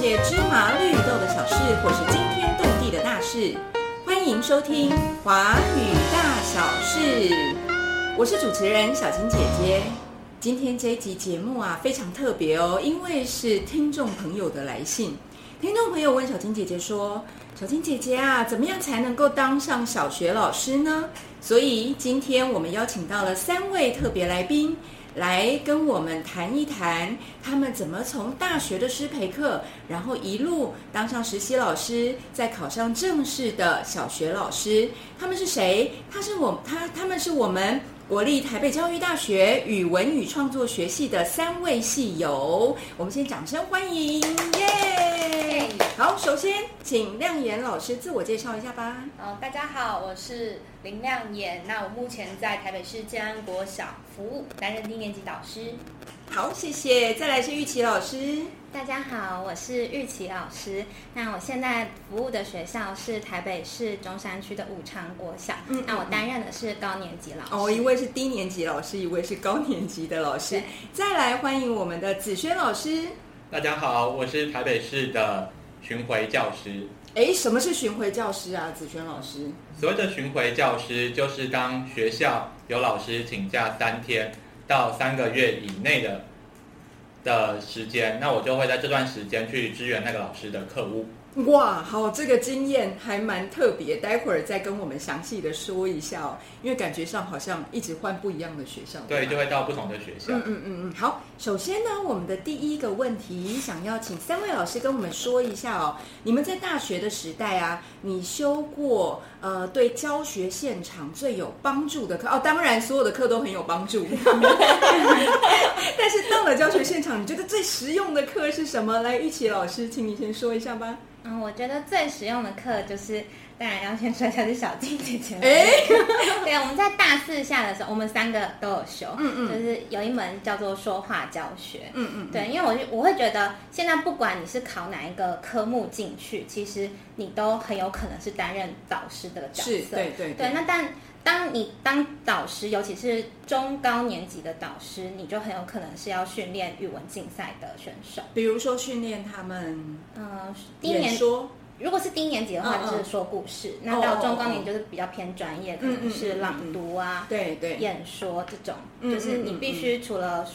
界芝麻绿豆的小事，或是惊天动地的大事，欢迎收听《华语大小事》。我是主持人小金姐姐。今天这一集节目啊，非常特别哦，因为是听众朋友的来信。听众朋友问小金姐姐说：“小金姐姐啊，怎么样才能够当上小学老师呢？”所以今天我们邀请到了三位特别来宾。来跟我们谈一谈，他们怎么从大学的师培课，然后一路当上实习老师，再考上正式的小学老师。他们是谁？他是我，他他们是我们国立台北教育大学语文与创作学系的三位系友。我们先掌声欢迎，耶！好，首先请亮言老师自我介绍一下吧。哦，大家好，我是林亮言。那我目前在台北市建安国小服务，担任低年级导师。好，谢谢。再来是玉琪老师。大家好，我是玉琪老师。那我现在服务的学校是台北市中山区的武昌国小。嗯，那我担任的是高年级老师。哦，一位是低年级老师，一位是高年级的老师。再来欢迎我们的子轩老师。大家好，我是台北市的。巡回教师，哎，什么是巡回教师啊？子轩老师，所谓的巡回教师，就是当学校有老师请假三天到三个月以内的的时间，那我就会在这段时间去支援那个老师的课务。哇，好，这个经验还蛮特别，待会儿再跟我们详细的说一下哦。因为感觉上好像一直换不一样的学校，对，就会到不同的学校。嗯嗯嗯嗯。好，首先呢，我们的第一个问题，想要请三位老师跟我们说一下哦。你们在大学的时代啊，你修过呃对教学现场最有帮助的课哦？当然，所有的课都很有帮助。但是到了教学现场，你觉得最实用的课是什么？来，玉琪老师，请你先说一下吧。嗯，我觉得最实用的课就是，当然要先说一下是小静姐姐。哎，对，我们在大四下的时候，我们三个都有修，嗯嗯，就是有一门叫做说话教学，嗯嗯，对，因为我我会觉得现在不管你是考哪一个科目进去，其实你都很有可能是担任导师的角色，对对对。那但当你当导师，尤其是中高年级的导师，你就很有可能是要训练语文竞赛的选手，比如说训练他们，嗯，第一年说，如果是低年级的话，就是说故事；那到中高年就是比较偏专业，可能是朗读啊，对对，演说这种，就是你必须除了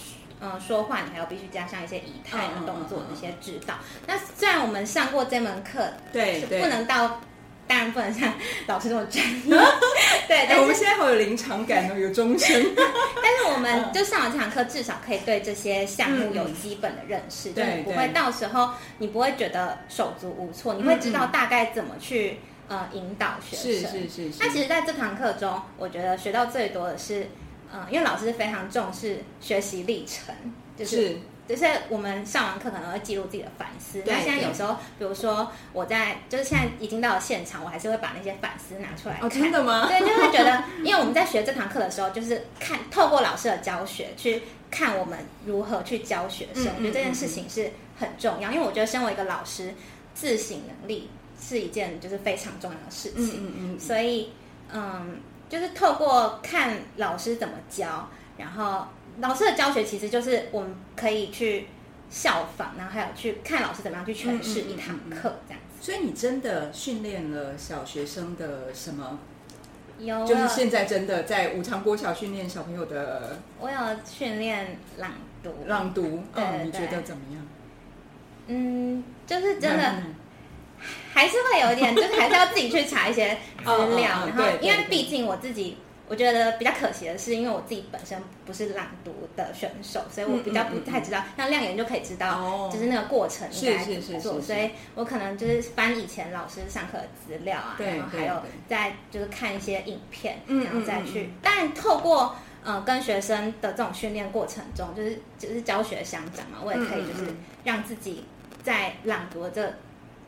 嗯说话，你还要必须加上一些仪态的动作这些指导。那虽然我们上过这门课，对，不能到。当然不能像老师这么专业，对。我们现在好有临场感哦，有钟声。但是我们就上了这堂课，至少可以对这些项目有基本的认识，就不会到时候你不会觉得手足无措，你会知道大概怎么去呃引导学生。是是是。那其实，在这堂课中，我觉得学到最多的是，嗯，因为老师非常重视学习历程，就是。就是我们上完课可能会记录自己的反思。那现在有时候，比如说我在，就是现在已经到了现场，我还是会把那些反思拿出来看。真的吗？对，就会觉得，因为我们在学这堂课的时候，就是看透过老师的教学去看我们如何去教学生。我觉得这件事情是很重要，因为我觉得身为一个老师，自省能力是一件就是非常重要的事情。嗯嗯嗯。所以，嗯，就是透过看老师怎么教，然后。老师的教学其实就是我们可以去效仿，然后还有去看老师怎么样去诠释一堂课这样子。所以你真的训练了小学生的什么？有，就是现在真的在五常国小训练小朋友的。我有训练朗读，朗读，嗯，你觉得怎么样？嗯，就是真的还是会有一点，就是还是要自己去查一些资料，然后因为毕竟我自己。我觉得比较可惜的是，因为我自己本身不是朗读的选手，所以我比较不太知道。像亮眼就可以知道，就是那个过程应该怎么做。所以我可能就是翻以前老师上课的资料啊，然后还有再就是看一些影片，然后再去。但透过呃跟学生的这种训练过程中，就是就是教学相长嘛，我也可以就是让自己在朗读这。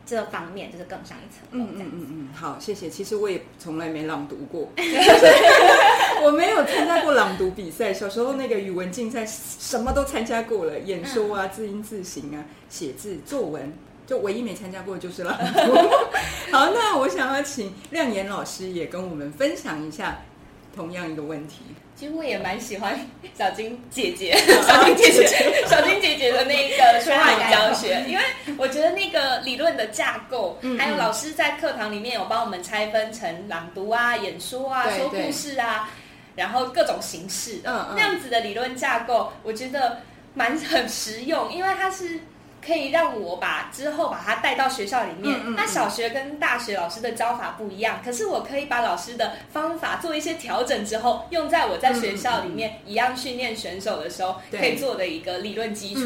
这方面就是更上一层。嗯嗯嗯嗯，好，谢谢。其实我也从来没朗读过，我没有参加过朗读比赛。小时候那个语文竞赛什么都参加过了，演说啊、字音字形啊、写字、作文，就唯一没参加过就是朗读。好，那我想要请亮言老师也跟我们分享一下，同样一个问题。其实我也蛮喜欢小金姐姐、小金姐姐、小金姐姐的那个说话语教学，因为我觉得那个理论的架构，还有老师在课堂里面有帮我们拆分成朗读啊、演说啊、说故事啊，然后各种形式，嗯，那样子的理论架构，我觉得蛮很实用，因为它是。可以让我把之后把它带到学校里面。那小学跟大学老师的教法不一样，可是我可以把老师的方法做一些调整之后，用在我在学校里面一样训练选手的时候可以做的一个理论基础。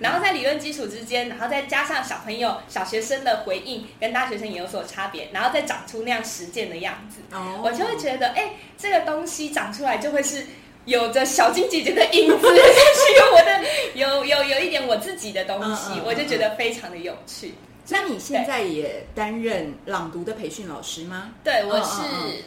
然后在理论基础之间，然后再加上小朋友、小学生的回应，跟大学生也有所差别，然后再长出那样实践的样子，哦我就会觉得，哎，这个东西长出来就会是。有着小金姐姐的影子，是 有我的，有有有一点我自己的东西，我就觉得非常的有趣。那你现在也担任朗读的培训老师吗？对，我是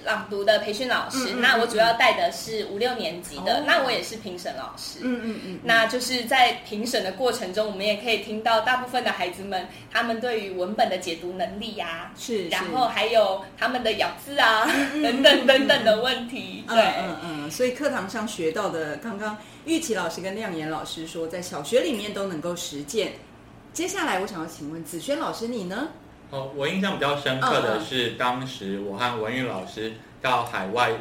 朗读的培训老师。那我主要带的是五六年级的，那我也是评审老师。嗯嗯嗯。那就是在评审的过程中，我们也可以听到大部分的孩子们他们对于文本的解读能力呀，是，然后还有他们的咬字啊等等等等的问题。对，嗯嗯。所以课堂上学到的，刚刚玉琪老师跟亮言老师说，在小学里面都能够实践。接下来，我想要请问子轩老师，你呢？哦，我印象比较深刻的是，当时我和文玉老师到海外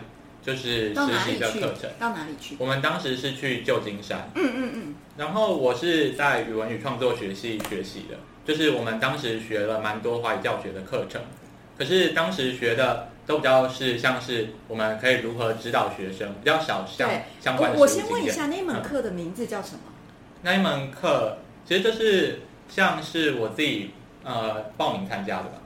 就是实习的课程，到哪里去？我们当时是去旧金山。嗯嗯嗯。然后我是在语文与创作学系学习的，就是我们当时学了蛮多华语教学的课程，可是当时学的都比较是像是我们可以如何指导学生，比较少像相关的。我先问一下，那门课的名字叫什么？那一门课其实就是。像是我自己呃报名参加的吧，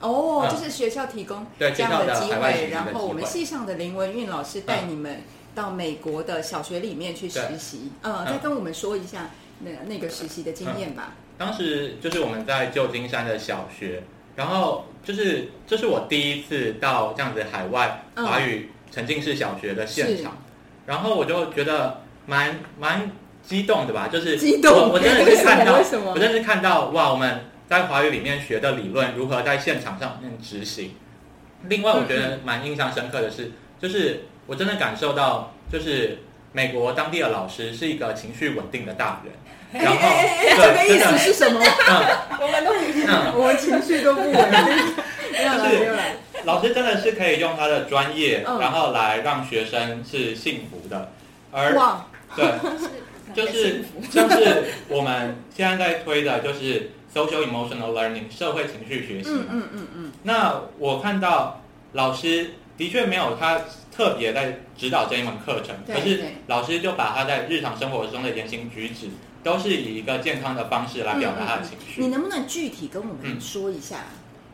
哦，就是学校提供这样的机会，然后我们系上的林文韵老师带你们到美国的小学里面去实习，嗯，再跟我们说一下那那个实习的经验吧。当时就是我们在旧金山的小学，然后就是这是我第一次到这样子海外华语沉浸式小学的现场，然后我就觉得蛮蛮。激动的吧，就是激动 我真的是看到，我真的是看到哇，我们在华语里面学的理论如何在现场上面执行。另外，我觉得蛮印象深刻的是，就是我真的感受到，就是美国当地的老师是一个情绪稳定的大人。然后，这个意思是什么？我们都不，我们情绪都不稳定。老师真的是可以用他的专业，然后来让学生是幸福的。而对。就是 像是我们现在在推的，就是 social emotional learning 社会情绪学习。嗯嗯嗯嗯。那我看到老师的确没有他特别在指导这一门课程，可是老师就把他在日常生活中的言行举止，都是以一个健康的方式来表达他的情绪。你能不能具体跟我们说一下？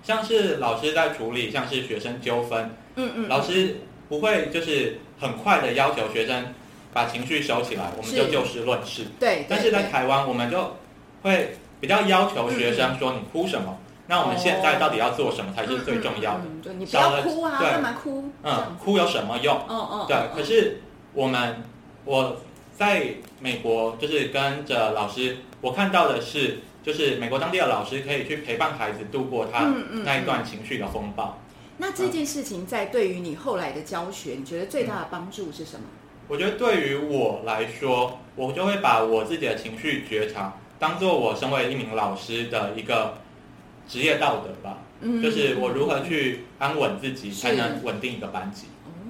像是老师在处理像是学生纠纷，嗯嗯，老师不会就是很快的要求学生。把情绪收起来，我们就就事论事。对，但是在台湾，我们就会比较要求学生说：“你哭什么？那我们现在到底要做什么才是最重要的？”对，你不要哭啊，干嘛哭？嗯，哭有什么用？嗯嗯，对。可是我们我在美国就是跟着老师，我看到的是，就是美国当地的老师可以去陪伴孩子度过他那一段情绪的风暴。那这件事情在对于你后来的教学，你觉得最大的帮助是什么？我觉得对于我来说，我就会把我自己的情绪觉察当做我身为一名老师的一个职业道德吧。嗯，就是我如何去安稳自己，才能稳定一个班级。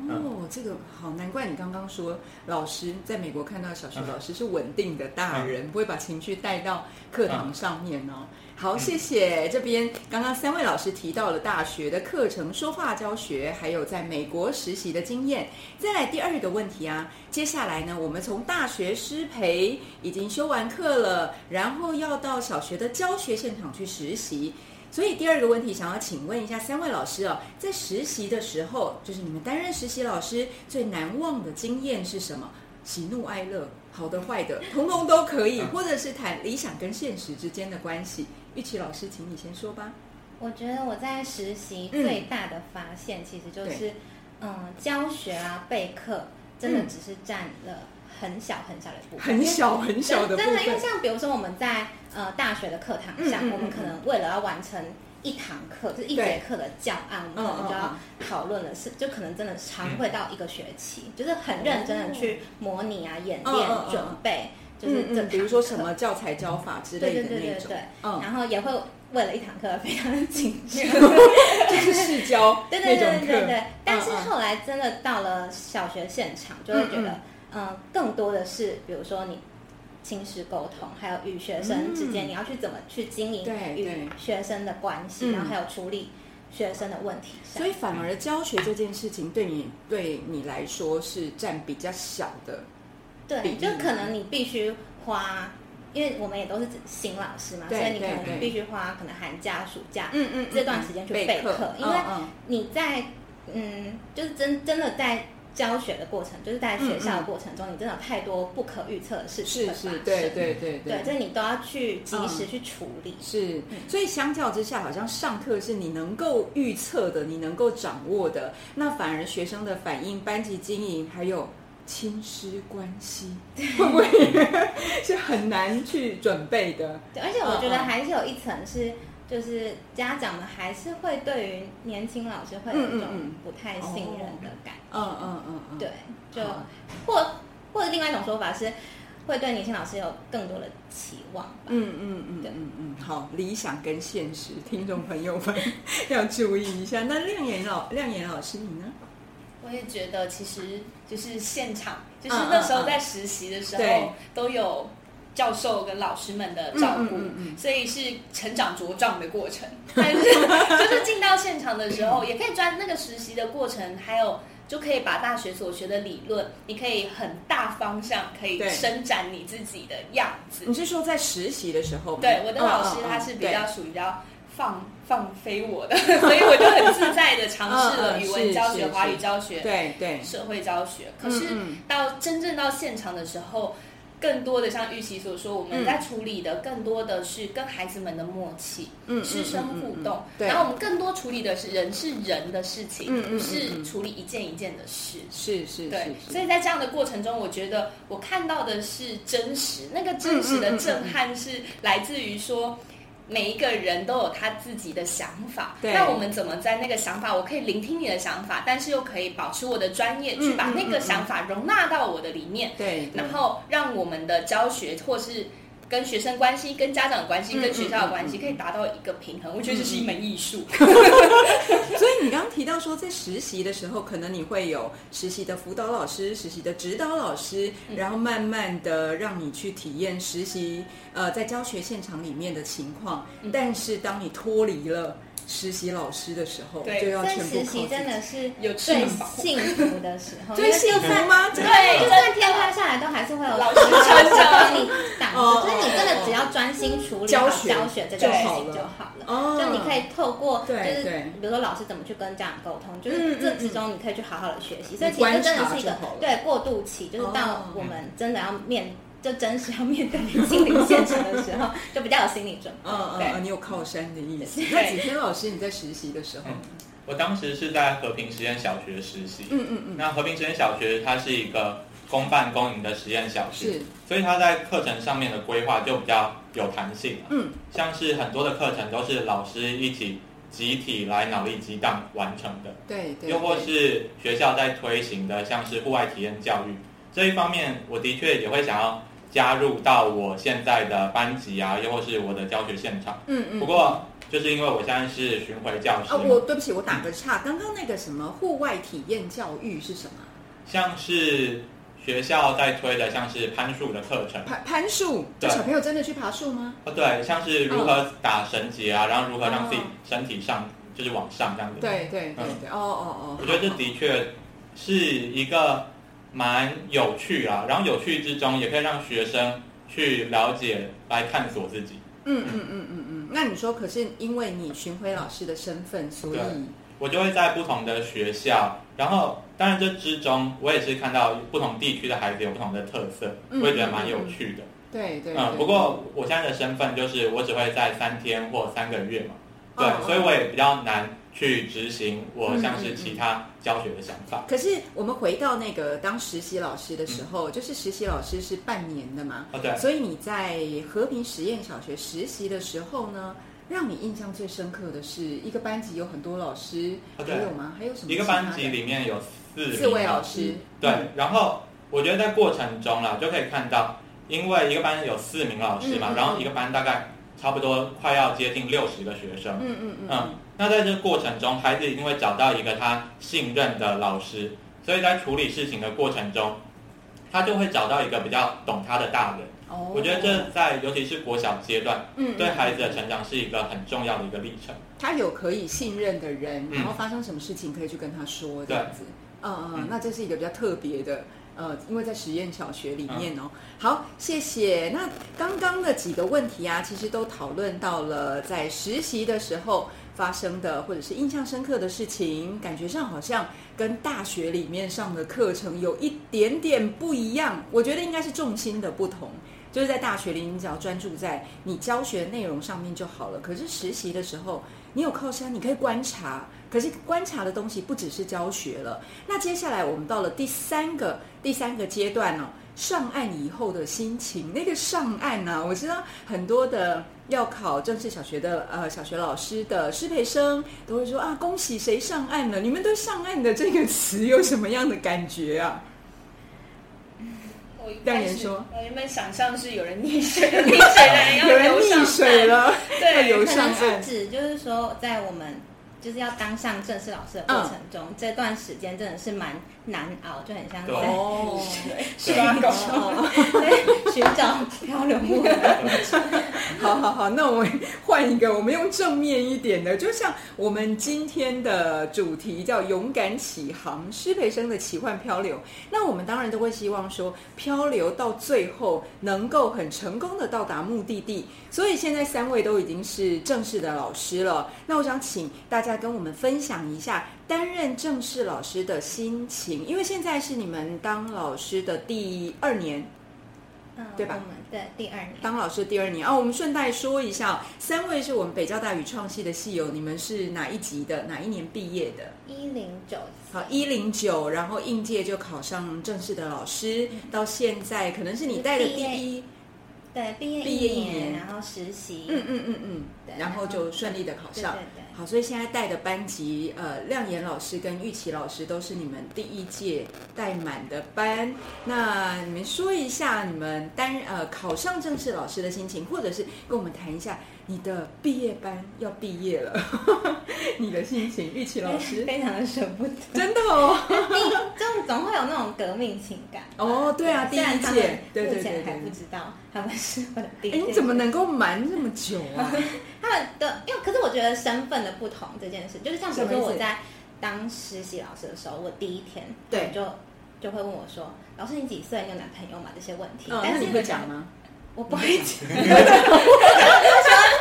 哦，这个好，难怪你刚刚说老师在美国看到小学老师是稳定的大人，不会把情绪带到课堂上面哦。好，谢谢。这边刚刚三位老师提到了大学的课程、说话教学，还有在美国实习的经验。再来第二个问题啊，接下来呢，我们从大学师培已经修完课了，然后要到小学的教学现场去实习。所以第二个问题，想要请问一下三位老师哦，在实习的时候，就是你们担任实习老师最难忘的经验是什么？喜怒哀乐，好的坏的，通通都可以，或者是谈理想跟现实之间的关系。玉琪老师，请你先说吧。我觉得我在实习最大的发现，其实就是，嗯，教学啊，备课真的只是占了很小很小的部分，很小很小的部分。真的，因为像比如说我们在呃大学的课堂上，我们可能为了要完成一堂课，就是一节课的教案，我们可能就要讨论的是，就可能真的常会到一个学期，就是很认真的去模拟啊、演练、准备，就是这比如说什么教材教法之类的那种，嗯，然后也会为了一堂课非常的紧张，就是试教，对对对对对。但是后来真的到了小学现场，就会觉得，嗯，更多的是，比如说你。亲师沟通，还有与学生之间，你要去怎么去经营与学生的关系，然后还有处理学生的问题。所以反而教学这件事情对你对你来说是占比较小的。对，就可能你必须花，因为我们也都是新老师嘛，所以你可能必须花可能寒假、暑假，嗯嗯，这段时间去备课，因为你在嗯，就是真真的在。教学的过程，就是在学校的过程中，你真的有太多不可预测的事情是是，对对对对，这你都要去及时去处理。是，所以相较之下，好像上课是你能够预测的，你能够掌握的，那反而学生的反应、班级经营还有亲师关系，会不会是很难去准备的？对，而且我觉得还是有一层是。就是家长们还是会对于年轻老师会有一种不太信任的感觉，嗯嗯嗯嗯，对，就或或者另外一种说法是，会对年轻老师有更多的期望吧，嗯嗯嗯，嗯嗯，好，理想跟现实，听众朋友们 要注意一下。那亮眼老亮眼老师你呢？我也觉得其实就是现场，就是那时候在实习的时候都有。教授跟老师们的照顾，所以是成长茁壮的过程。但是 就是进到现场的时候，也可以专那个实习的过程，还有就可以把大学所学的理论，你可以很大方向可以伸展你自己的样子。你是说在实习的时候？对，我的老师他是比较属于比较放放飞我的，所以我就很自在的尝试了 语文教学、华语教学、对对社会教学。可是到真正到现场的时候。更多的像玉琪所说，我们在处理的更多的是跟孩子们的默契，师生互动。然后我们更多处理的是人是人的事情，不是处理一件一件的事。是是，对。所以在这样的过程中，我觉得我看到的是真实，那个真实的震撼是来自于说。每一个人都有他自己的想法，那我们怎么在那个想法？我可以聆听你的想法，但是又可以保持我的专业，去把那个想法容纳到我的里面。对，然后让我们的教学或是。跟学生关系、跟家长关系、跟学校的关系，可以达到一个平衡。我觉得这是一门艺术。所以你刚刚提到说，在实习的时候，可能你会有实习的辅导老师、实习的指导老师，然后慢慢的让你去体验实习呃在教学现场里面的情况。但是当你脱离了。实习老师的时候，就要全部实习真的是有最幸福的时候，最幸福吗？对，就算天塌下来，都还是会有老师帮你挡着。就是你真的只要专心处理好教学这件事情就好了。哦，就你可以透过，就是比如说老师怎么去跟家长沟通，就是这之中你可以去好好的学习。所以其实真的是一个对过渡期，就是到我们真的要面。就真实要面对心理现场的时候，就比较有心理准备。嗯嗯，你有靠山的意思。那几天老师你在实习的时候，我当时是在和平实验小学实习。嗯嗯嗯。那和平实验小学它是一个公办公营的实验小学，所以它在课程上面的规划就比较有弹性。嗯，像是很多的课程都是老师一起集体来脑力激荡完成的。对对。又或是学校在推行的，像是户外体验教育这一方面，我的确也会想要。加入到我现在的班级啊，又或是我的教学现场。嗯嗯。不过，就是因为我现在是巡回教师。啊，我对不起，我打个岔。刚刚那个什么户外体验教育是什么？像是学校在推的，像是攀树的课程。攀攀树？对。小朋友真的去爬树吗？哦，对，像是如何打绳结啊，然后如何让自己身体上就是往上这样子。对对对对。哦哦哦。我觉得这的确是一个。蛮有趣啊，然后有趣之中也可以让学生去了解、来探索自己。嗯嗯嗯嗯嗯。那你说，可是因为你巡回老师的身份，所以我就会在不同的学校，然后当然这之中我也是看到不同地区的孩子有不同的特色，我也觉得蛮有趣的。对对。嗯，不过我现在的身份就是我只会在三天或三个月嘛，对，所以我也比较难。去执行我像是其他教学的想法。可是我们回到那个当实习老师的时候，就是实习老师是半年的嘛。哦，对。所以你在和平实验小学实习的时候呢，让你印象最深刻的是一个班级有很多老师，还有吗？还有什么？一个班级里面有四四位老师，对。然后我觉得在过程中啦，就可以看到，因为一个班有四名老师嘛，然后一个班大概差不多快要接近六十个学生，嗯嗯嗯。那在这过程中，孩子一定会找到一个他信任的老师，所以在处理事情的过程中，他就会找到一个比较懂他的大人。我觉得这在尤其是国小阶段，嗯，对孩子的成长是一个很重要的一个历程。他有可以信任的人，然后发生什么事情可以去跟他说，这样子。嗯嗯，那这是一个比较特别的，呃，因为在实验小学里面哦。好，谢谢。那刚刚的几个问题啊，其实都讨论到了在实习的时候发生的，或者是印象深刻的事情，感觉上好像跟大学里面上的课程有一点点不一样。我觉得应该是重心的不同。就是在大学里，你只要专注在你教学内容上面就好了。可是实习的时候，你有靠山，你可以观察。可是观察的东西不只是教学了。那接下来我们到了第三个第三个阶段哦，上岸以后的心情。那个上岸呢，我知道很多的要考正式小学的呃小学老师的师培生都会说啊，恭喜谁上岸了？你们对上岸的这个词有什么样的感觉啊？亮言说：“我原本想象是有人溺水，溺水的人溺水了，对，游上岸。指就是说，在我们就是要当上正式老师的过程中，这段时间真的是蛮难熬，就很像在寻找 寻找漂流木。好好好，那我们换一个，我们用正面一点的，就像我们今天的主题叫“勇敢起航”，师培生的奇幻漂流。那我们当然都会希望说，漂流到最后能够很成功的到达目的地。所以现在三位都已经是正式的老师了。那我想请大家跟我们分享一下担任正式老师的心情，因为现在是你们当老师的第二年。对吧？我们的，第二年当老师第二年啊，我们顺带说一下，三位是我们北交大语创系的系友，你们是哪一级的？哪一年毕业的？一零九。好，一零九，然后应届就考上正式的老师，到现在可能是你带的第一。对，毕业毕业一年，然后实习，嗯嗯嗯嗯，然后就顺利的考上。好，所以现在带的班级，呃，亮岩老师跟玉琪老师都是你们第一届带满的班。那你们说一下你们单呃考上正式老师的心情，或者是跟我们谈一下。你的毕业班要毕业了，你的心情，玉琪老师非常的舍不得，真的哦，就总会有那种革命情感哦。对啊，第一届，对对对，还不知道他们是我的第一届，你怎么能够瞒那么久啊？他们的，因为可是我觉得身份的不同这件事，就是像比如说我在当实习老师的时候，我第一天对就就会问我说：“老师，你几岁？你有男朋友吗？”这些问题，但是你会讲吗？我不会讲，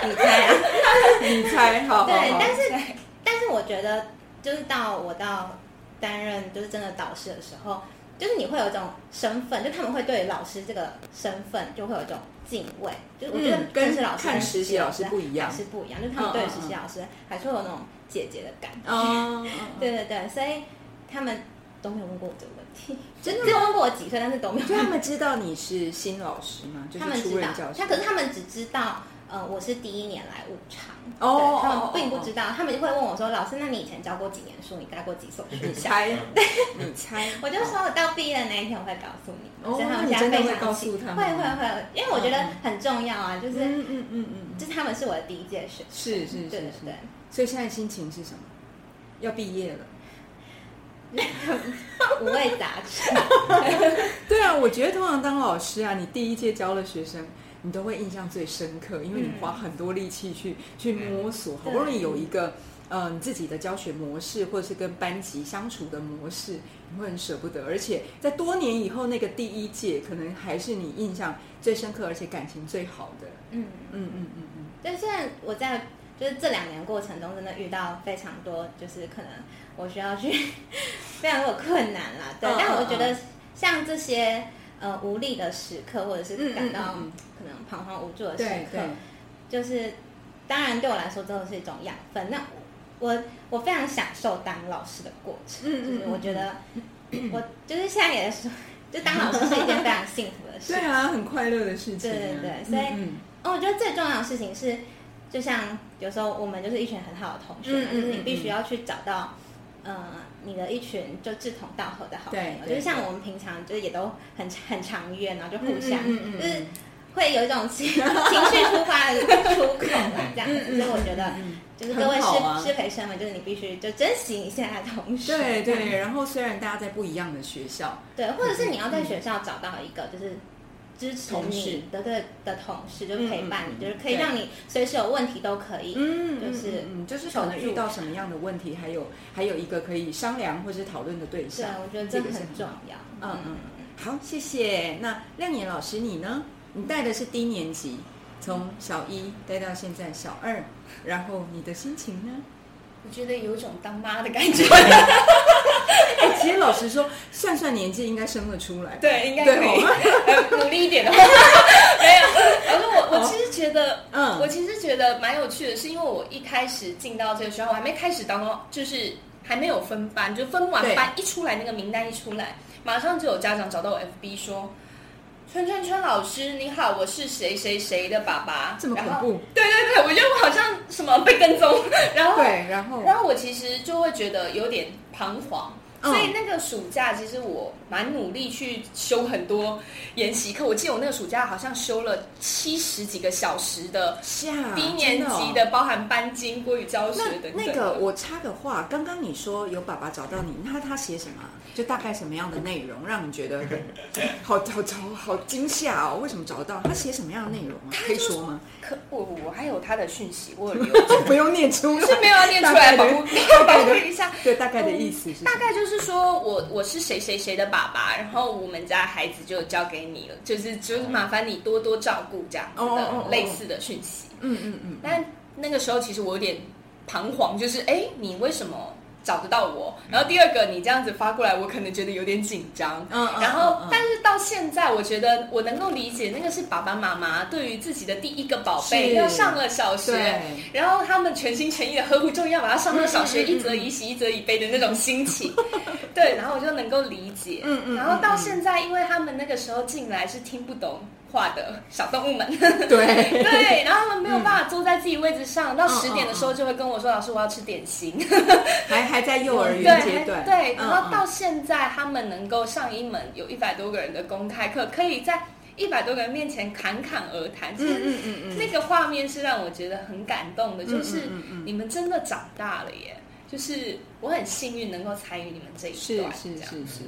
你猜啊？你猜好？对，但是但是我觉得，就是到我到担任就是真的导师的时候，就是你会有一种身份，就他们会对老师这个身份就会有一种敬畏。就是我觉得跟是老师看实习老师不一样，是不一样。就是他们对实习老师还是会有那种姐姐的感觉。哦，对对对，所以他们都没有问过我这个问题。真的，只有问过我几岁，但是都没有。他们知道你是新老师吗？就他们知道，他可是他们只知道，呃，我是第一年来五常。哦，他们并不知道，他们就会问我说：“老师，那你以前教过几年书？你带过几所学校？”你猜？我就说我到毕业的那一天我会告诉你。哦，你真的会告诉他们？会会会，因为我觉得很重要啊，就是嗯嗯嗯嗯，就是他们是我的第一届学生。是是是，对对。所以现在心情是什么？要毕业了。五味杂陈。对啊，我觉得通常当老师啊，你第一届教了学生，你都会印象最深刻，因为你花很多力气去去摸索，好不容易有一个嗯自己的教学模式，或者是跟班级相处的模式，你会很舍不得。而且在多年以后，那个第一届可能还是你印象最深刻，而且感情最好的。嗯嗯嗯嗯嗯。但现在我在就是这两年过程中，真的遇到非常多，就是可能。我需要去 非常有困难啦，对，但我觉得像这些呃无力的时刻，或者是感到可能彷徨无助的时刻，就是当然对我来说，真的是一种养分。那我我非常享受当老师的过程，就是我觉得我就是现在也是说，就当老师是一件非常幸福的事，对啊，很快乐的事情，对对对，所以哦，我觉得最重要的事情是。就像有时候我们就是一群很好的同学，嗯嗯就是你必须要去找到，呃，你的一群就志同道合的好朋友，就是像我们平常就是也都很很常约，然后就互相，嗯嗯嗯嗯就是会有一种情情绪出发的出口这样子，所以我觉得嗯就是各位师师培生们，就是你必须就珍惜你现在的同学，对对，然后虽然大家在不一样的学校，对，或者是你要在学校找到一个就是支持你的的的同事，就是陪伴你，就是可以让你随时有问题都可以。嗯，就是嗯，就是可能遇到什么样的问题，还有还有一个可以商量或是讨论的对象对象，，我觉得这这个很重要。嗯嗯，好，谢谢。那亮眼老师你呢？你带的是低年级，从小一带到现在小二，然后你的心情呢？我觉得有一种当妈的感觉。哎，其实老实说，算算年纪应该生得出来。对，应该可以 努力一点的话，没有。反正我我其实觉得，嗯我其实觉得蛮有趣的，是因为我一开始进到这个学校，我还没开始当中，就是还没有分班，就分完班一出来，那个名单一出来，马上就有家长找到我 FB 说。春春春老师，你好，我是谁谁谁的爸爸。这么恐怖？对对对，我觉得我好像什么被跟踪，然后对，然后然后我其实就会觉得有点彷徨，嗯所以那个暑假其实我蛮努力去修很多研习课。我记得我那个暑假好像修了七十几个小时的下低年级的，包含班经、国语教学那等等。那个我插个话，刚刚你说有爸爸找到你，那他写什么啊？就大概什么样的内容让你觉得 好好好好惊吓哦？为什么找得到？他写什么样的内容啊？可以说吗？可我我还有他的讯息，我有 不用念出来，是没有要念出来保护 保护一下。对，大概的意思是大概就是说我我是谁谁谁的爸爸，然后我们家孩子就交给你了，就是就是麻烦你多多照顾这样的类似的讯息。嗯嗯嗯，但那个时候其实我有点彷徨，就是哎，你为什么找得到我？然后第二个你这样子发过来，我可能觉得有点紧张。嗯嗯然后但是到现在，我觉得我能够理解，那个是爸爸妈妈对于自己的第一个宝贝是要上了小学对，然后他们全心全意的呵护，终于要把他上到小学，一则以喜，一则以悲的那种心情。对，然后我就能够理解。嗯嗯然后到现在，因为他们那个时候进来是听不懂话的小动物们，对。对，然后他们没有办法坐在自己位置上，到嗯十点的时候就会跟我说：“老师，我要吃点心。”还还在幼儿园阶段，对，嗯然后到现在他们能够上一门有一百多个人的公开课，可以在一百多个人面前侃侃而谈，其嗯实那个画面是让我觉得很感动的，就是你们真的长大了耶！就是我很幸运能够参与你们这一是段，是这样。是是。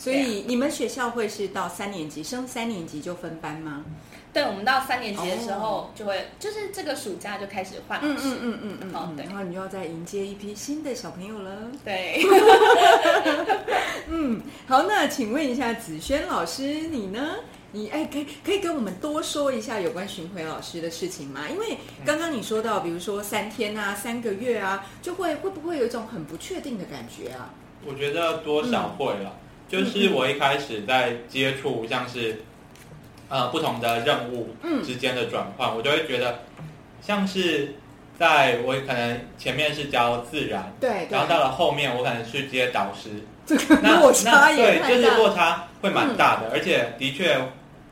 所以你们学校会是到三年级升三年级就分班吗？对，我们到三年级的时哦候就会，就是这个暑假就开始换老师，嗯嗯嗯嗯嗯，哦对然后你就要再迎接一批新的小朋友了。对。嗯，好，那请问一下子轩老师，你呢？你哎，可以可以跟我们多说一下有关巡回老师的事情吗？因为刚刚你说到，比如说三天啊、三个月啊，就会会不会有一种很不确定的感觉啊？我觉得多少会了，就是我一开始在接触像是呃不同的任务嗯之间的转换，我就会觉得像是在我可能前面是教自然，对，对然后到了后面我可能去接导师，这个那 落差那也对，就是。落差会蛮大的，而且的确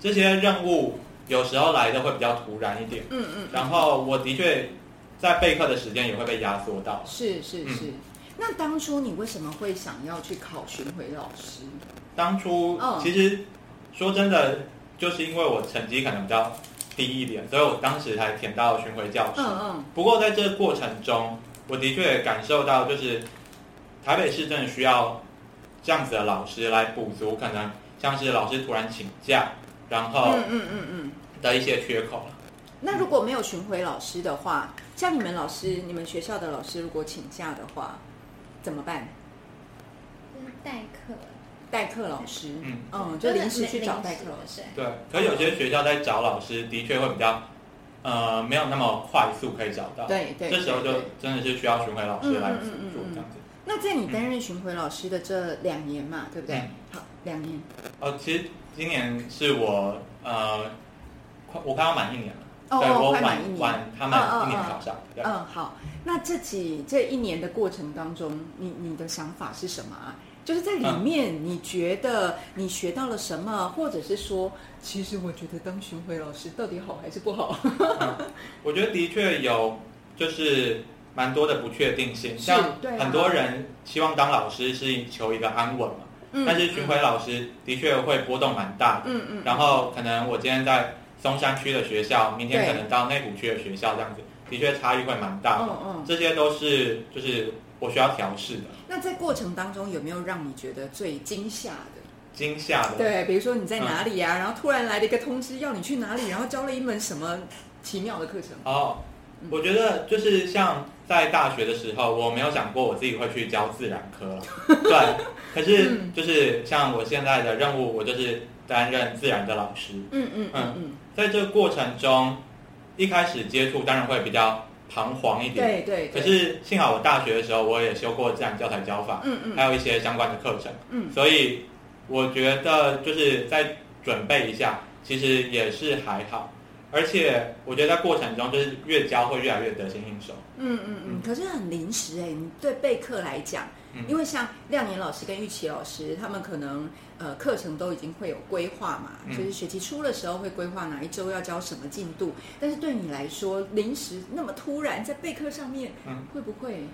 这些任务有时候来的会比较突然一点，嗯嗯，然后我的确在备课的时间也会被压缩到。是是嗯是。那当初你为什么会想要去考巡回老师？当初嗯其实说真的，就是因为我成绩可能比较低一点，所以我当时才填到巡回教师。嗯嗯不过在这个过程中，我的确感受到，就是台北市真的需要这样子的老师来补足可能像是老师突然请假，然后嗯嗯嗯嗯。的一些缺口了。那如果没有巡回老师的话，像你们老师，你们学校的老师如果请假的话，怎么办？就是代课，代课老师，嗯嗯，就临时去找代课老师。对，对，可有些学校在找老师，的确会比较呃没有那么快速可以找到。对对，这时候就真的是需要巡回老师来辅嗯嗯嗯嗯嗯助这样子。那在你担任巡回老师的这两年嘛，对不对？嗯好，两年。哦，其实今年是我呃，快我快要满一年了，哦对我晚晚他们一年考上。嗯，好。那自己这一年的过程当中，你你的想法是什么啊？就是在里面，你觉得你学到了什么，或者是说，其实我觉得当巡回老师到底好还是不好？我觉得的确有，就是蛮多的不确定性。像很多人希望当老师是求一个安稳嘛，但是巡回老师的确会波动蛮大。嗯嗯。然后可能我今天在松山区的学校，明天可能到内湖区的学校，这样子的确差异会蛮大的。嗯嗯。这些都是就是我需要调试的。那在过程当中有没有让你觉得最惊吓的？惊吓的。对，比如说你在哪里呀？然后突然来了一个通知要你去哪里，然后教了一门什么奇妙的课程？哦，我觉得就是像在大学的时候，我没有想过我自己会去教自然科。对，可是就是像我现在的任务，我就是担任自然的老师。嗯嗯嗯嗯，在这个过程中，一开始接触当然会比较。彷徨一点，对对。可是幸好我大学的时候我也修过自然教材教法，嗯嗯，还有一些相关的课程，嗯，所以我觉得就是在准备一下，其实也是还好。而且我觉得在过程中就是越教会越来越得心应手，嗯嗯嗯。可是很临时哎，你对备课来讲。因为像亮年老师跟玉琪老师，他们可能呃课程都已经会有规划嘛，就是学期初的时候会规划哪一周要教什么进度。但是对你来说，临时那么突然在备课上面，会不会？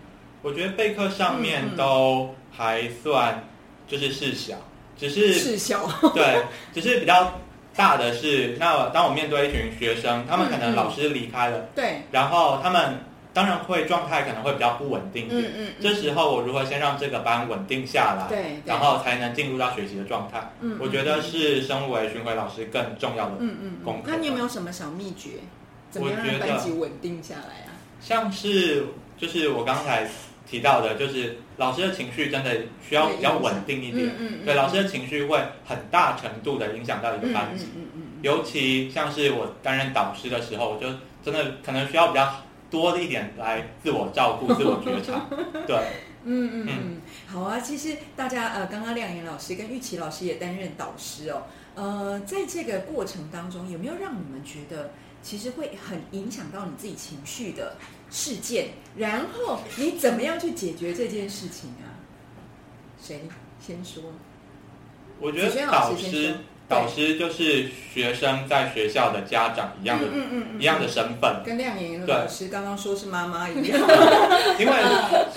我觉得备课上面都还算就是事小，只是事小 对，只是比较大的是，那当我面对一群学生，他们可能老师离开了，对，然后他们。当然会状态可能会比较不稳定一点，嗯嗯，这时候我如何先让这个班稳定下来，对，然后才能进入到学习的状态，嗯，我觉得是身为巡回老师更重要的嗯嗯功课。那你有没有什么小秘诀？怎么样让班级稳定下来啊？像是就是我刚才提到的，就是老师的情绪真的需要比较稳定一点，嗯嗯，对，老师的情绪会很大程度的影响到一个班级，嗯嗯嗯，尤其像是我担任导师的时候，我就真的可能需要比较。多一点来自我照顾、自我觉察，对，嗯嗯嗯，好啊。其实大家呃，刚刚亮言老师跟玉琪老师也担任导师哦。呃，在这个过程当中，有没有让你们觉得其实会很影响到你自己情绪的事件？然后你怎么样去解决这件事情啊？谁先说？我觉得导师。导师就是学生在学校的家长一样的，一样的身份，跟亮莹老师刚刚说是妈妈一样。因为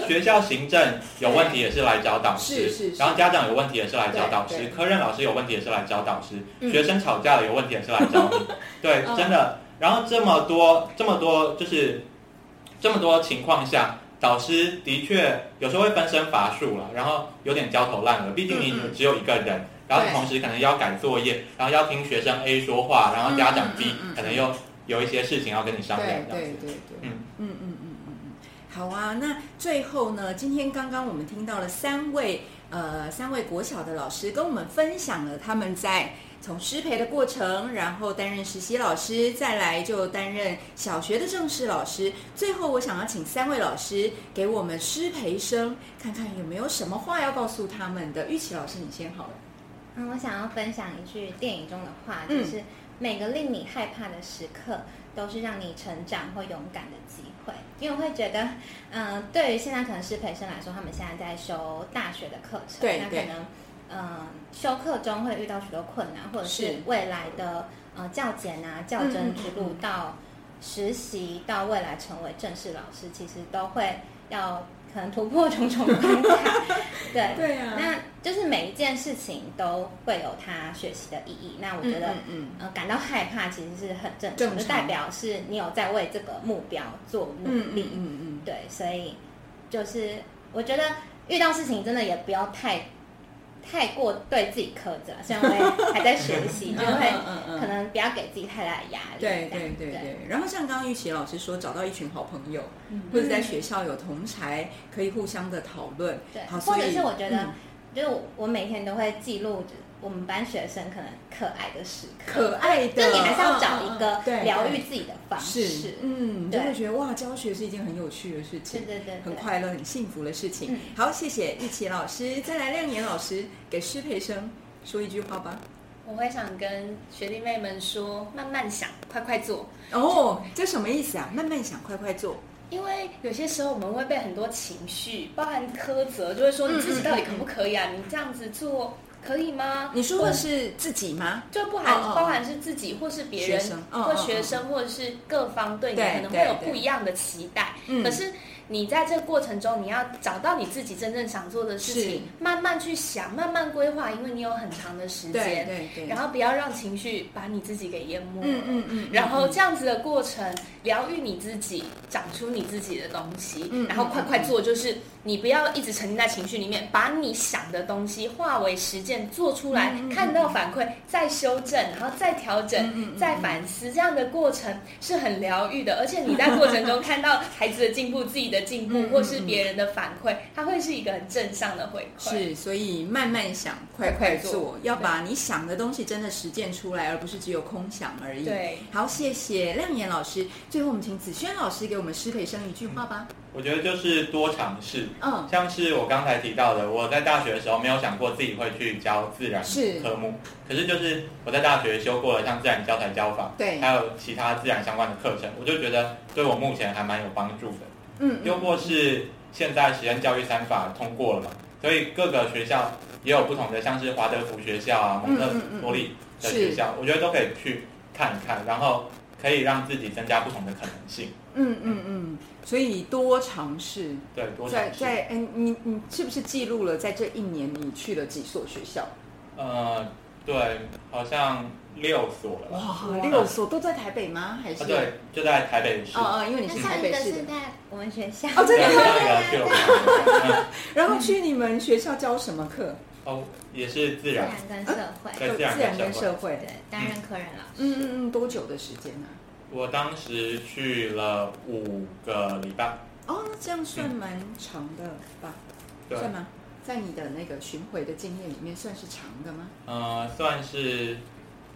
学校行政有问题也是来找导师，是是。然后家长有问题也是来找导师，科任老师有问题也是来找导师，学生吵架了有问题也是来找你。对，真的。然后这么多这么多就是这么多情况下，导师的确有时候会分身乏术了，然后有点焦头烂额。毕竟你只有一个人。然后同时可能要改作业，然后要听学生 A 说话，然后家长 B 可能又有一些事情要跟你商量。对对对对，嗯嗯嗯嗯嗯嗯，好啊。那最后呢，今天刚刚我们听到了三位呃三位国小的老师跟我们分享了他们在从师培的过程，然后担任实习老师，再来就担任小学的正式老师。最后我想要请三位老师给我们师培生看看有没有什么话要告诉他们的。玉琪老师，你先好了。嗯，我想要分享一句电影中的话，就是每个令你害怕的时刻，都是让你成长或勇敢的机会。因为我会觉得，嗯，对于现在可能是培生来说，他们现在在修大学的课程，那可能，嗯，修课中会遇到许多困难，或者是未来的呃教检啊、教甄之路，到实习，到未来成为正式老师，其实都会要。可能突破重重关卡，对对啊，那就是每一件事情都会有他学习的意义。那我觉得，嗯呃，感到害怕其实是很正常，就代表是你有在为这个目标做努力。嗯嗯，对，所以就是我觉得遇到事情真的也不要太。太过对自己苛责，虽然我也还在学习，就会可能不要给自己太大的压力。对对对对。然后像刚刚玉琪老师说，找到一群好朋友，或者在学校有同才，可以互相的讨论。对，或者是我觉得，就是我每天都会记录。我们班学生可能可爱的时刻，可爱的，就你还是要找一个疗愈自己的方式，嗯，就会觉得哇，教学是一件很有趣的事情，对对对，很快乐、很幸福的事情。好，谢谢玉琪老师，再来亮年老师给师培生说一句话吧。我会想跟学弟妹们说：慢慢想，快快做。哦，这什么意思啊？慢慢想，快快做。因为有些时候我们会被很多情绪，包含苛责，就会说你自己到底可不可以啊？你这样子做可以吗？你说的是自己吗？就不含包含是自己，或是别人，或学生，或者是各方对你可能会有不一样的期待。可是。你在这个过程中，你要找到你自己真正想做的事情，慢慢去想，慢慢规划，因为你有很长的时间。对对。然后不要让情绪把你自己给淹没。嗯嗯嗯。然后这样子的过程，疗愈你自己，长出你自己的东西。嗯。然后快快做，就是你不要一直沉浸在情绪里面，把你想的东西化为实践，做出来，看到反馈，再修正，然后再调整，再反思，这样的过程是很疗愈的。而且你在过程中看到孩子的进步，自己的。进步或是别人的反馈，它会是一个很正向的回馈。是，所以慢慢想，快快做，要把你想的东西真的实践出来，而不是只有空想而已。对，好，谢谢亮眼老师。最后，我们请子轩老师给我们师培生一句话吧。我觉得就是多尝试。嗯，像是我刚才提到的，我在大学的时候没有想过自己会去教自然科目，可是就是我在大学修过了像自然教材教法，对，还有其他自然相关的课程，我就觉得对我目前还蛮有帮助的。嗯，又或是现在实验教育三法通过了嘛，所以各个学校也有不同的，像是华德福学校啊、蒙特梭利的学校，我觉得都可以去看一看，然后可以让自己增加不同的可能性。嗯嗯嗯，所以多尝试，对，多在在哎，你你是不是记录了在这一年你去了几所学校？呃，对，好像。六所了哇，六所都在台北吗？还是对，就在台北市。哦哦，因为你是台北市的。在我们学校。哦，真的吗？然后去你们学校教什么课？哦，也是自然跟社会，对，自然跟社会，对，担任科任老师。嗯嗯嗯，多久的时间呢？我当时去了五个礼拜。哦，这样算蛮长的吧？算吗？在你的那个巡回的经验里面，算是长的吗？呃，算是。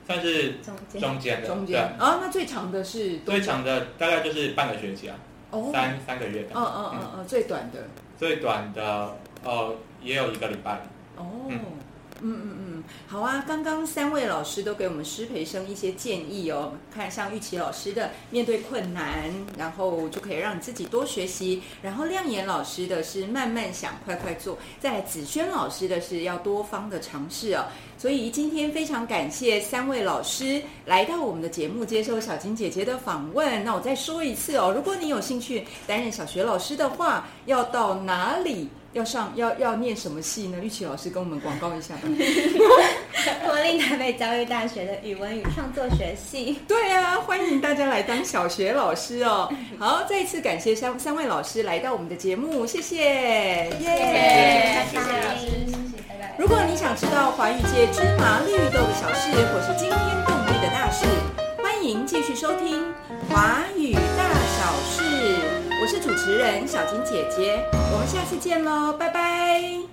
算是中间的，中间啊，那最长的是最长的大概就是半个学期啊，哦三三个月的，嗯嗯嗯嗯，最短的最短的呃也有一个礼拜哦。嗯嗯嗯嗯，好啊！刚刚三位老师都给我们师培生一些建议哦。看像玉琪老师的，面对困难，然后就可以让你自己多学习；然后亮眼老师的是慢慢想，快快做；在子轩老师的是要多方的尝试哦。所以今天非常感谢三位老师来到我们的节目，接受小金姐姐的访问。那我再说一次哦，如果你有兴趣担任小学老师的话，要到哪里？要上要要念什么系呢？玉琪老师跟我们广告一下吧。国立台北教育大学的语文与创作学系。对啊，欢迎大家来当小学老师哦。好，再一次感谢三三位老师来到我们的节目，谢谢，耶，谢谢老师，谢谢，拜拜。如果你想知道华语界芝麻绿豆的小事，或是惊天动地的大事，欢迎继续收听华语主持人小金姐姐，我们下次见喽，拜拜。